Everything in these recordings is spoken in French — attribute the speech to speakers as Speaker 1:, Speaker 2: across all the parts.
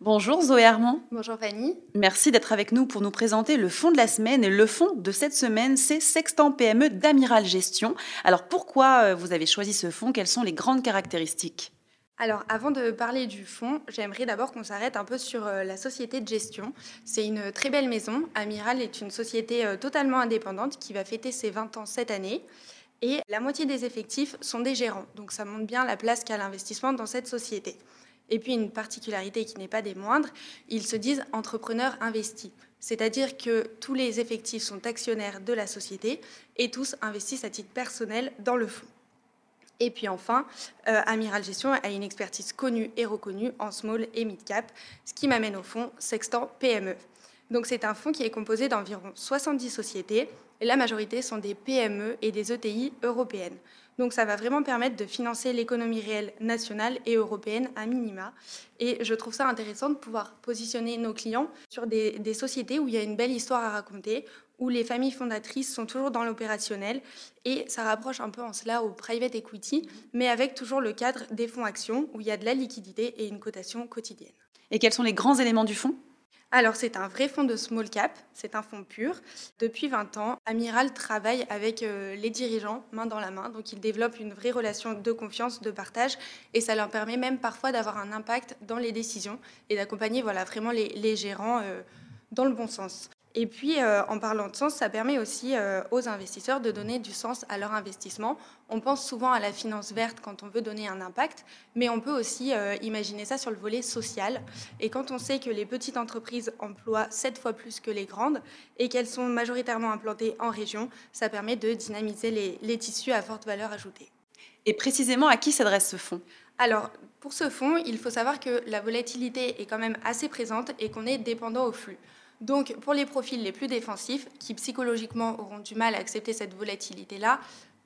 Speaker 1: Bonjour Zoé Armand.
Speaker 2: Bonjour Fanny.
Speaker 1: Merci d'être avec nous pour nous présenter le fonds de la semaine. Et le fonds de cette semaine, c'est Sextant PME d'Amiral Gestion. Alors pourquoi euh, vous avez choisi ce fonds Quelles sont les grandes caractéristiques?
Speaker 2: Alors, avant de parler du fonds, j'aimerais d'abord qu'on s'arrête un peu sur euh, la société de gestion. C'est une très belle maison. Amiral est une société euh, totalement indépendante qui va fêter ses 20 ans cette année. Et la moitié des effectifs sont des gérants. Donc, ça montre bien la place qu'a l'investissement dans cette société. Et puis une particularité qui n'est pas des moindres, ils se disent entrepreneurs investis. C'est-à-dire que tous les effectifs sont actionnaires de la société et tous investissent à titre personnel dans le fonds. Et puis enfin, euh, Amiral Gestion a une expertise connue et reconnue en small et mid cap, ce qui m'amène au fond Sextant PME. Donc c'est un fonds qui est composé d'environ 70 sociétés et la majorité sont des PME et des ETI européennes. Donc ça va vraiment permettre de financer l'économie réelle nationale et européenne à minima. Et je trouve ça intéressant de pouvoir positionner nos clients sur des, sociétés où il y a une belle histoire à raconter, où les familles fondatrices sont toujours dans l'opérationnel. Et ça rapproche un peu en cela au private equity, mais avec toujours le cadre des fonds actions, où il y a de la liquidité et une cotation quotidienne.
Speaker 1: Et quels sont les grands éléments du fonds?
Speaker 2: Alors, c'est un vrai fonds de small cap, c'est un fonds pur. Depuis 20 ans, Amiral travaille avec euh, les dirigeants main dans la main, donc il développe une vraie relation de confiance, de partage, et ça leur permet même parfois d'avoir un impact dans les décisions et d'accompagner voilà, vraiment les, gérants euh, dans le bon sens. Et puis, euh, en parlant de sens, ça permet aussi euh, aux investisseurs de donner du sens à leur investissement. On pense souvent à la finance verte quand on veut donner un impact, mais on peut aussi euh, imaginer ça sur le volet social. Et quand on sait que les petites entreprises emploient sept fois plus que les grandes et qu'elles sont majoritairement implantées en région, ça permet de dynamiser les, les tissus à forte valeur ajoutée.
Speaker 1: Et précisément, à qui s'adresse ce fonds?
Speaker 2: Alors, pour ce fonds, il faut savoir que la volatilité est quand même assez présente et qu'on est dépendant au flux. Donc, pour les profils les plus défensifs, qui psychologiquement auront du mal à accepter cette volatilité-là,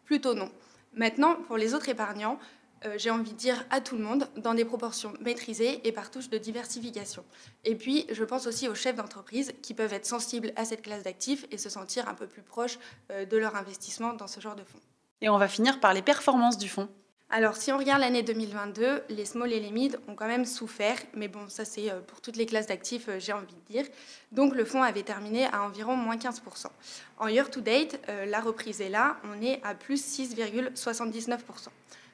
Speaker 2: plutôt non. Maintenant, pour les autres épargnants, euh, j'ai envie de dire à tout le monde, dans des proportions maîtrisées et par touche de diversification. Et puis, je pense aussi aux chefs d'entreprise qui peuvent être sensibles à cette classe d'actifs et se sentir un peu plus proches euh, de leur investissement dans ce genre de fonds.
Speaker 1: Et on va finir par les performances du fonds.
Speaker 2: Alors, si on regarde l'année 2022, les small et les mid ont quand même souffert, mais bon, ça c'est euh, pour toutes les classes d'actifs, euh, j'ai envie de dire. Donc, le fonds avait terminé à environ moins 15%. En year to date, euh, la reprise est là, on est à plus 6,79%.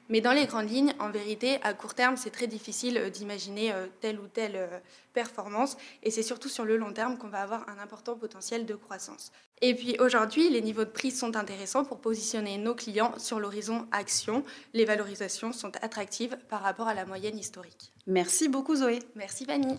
Speaker 2: Mais dans les grandes lignes, en vérité, à court terme, c'est très difficile euh, d'imaginer euh, telle ou telle euh, performance. Et c'est surtout sur le long terme qu'on va avoir un important potentiel de croissance. Et puis aujourd'hui, les niveaux de prix sont intéressants pour positionner nos clients sur l'horizon action. Les valorisations sont attractives par rapport à la moyenne historique.
Speaker 1: Merci beaucoup Zoé.
Speaker 2: Merci Fanny.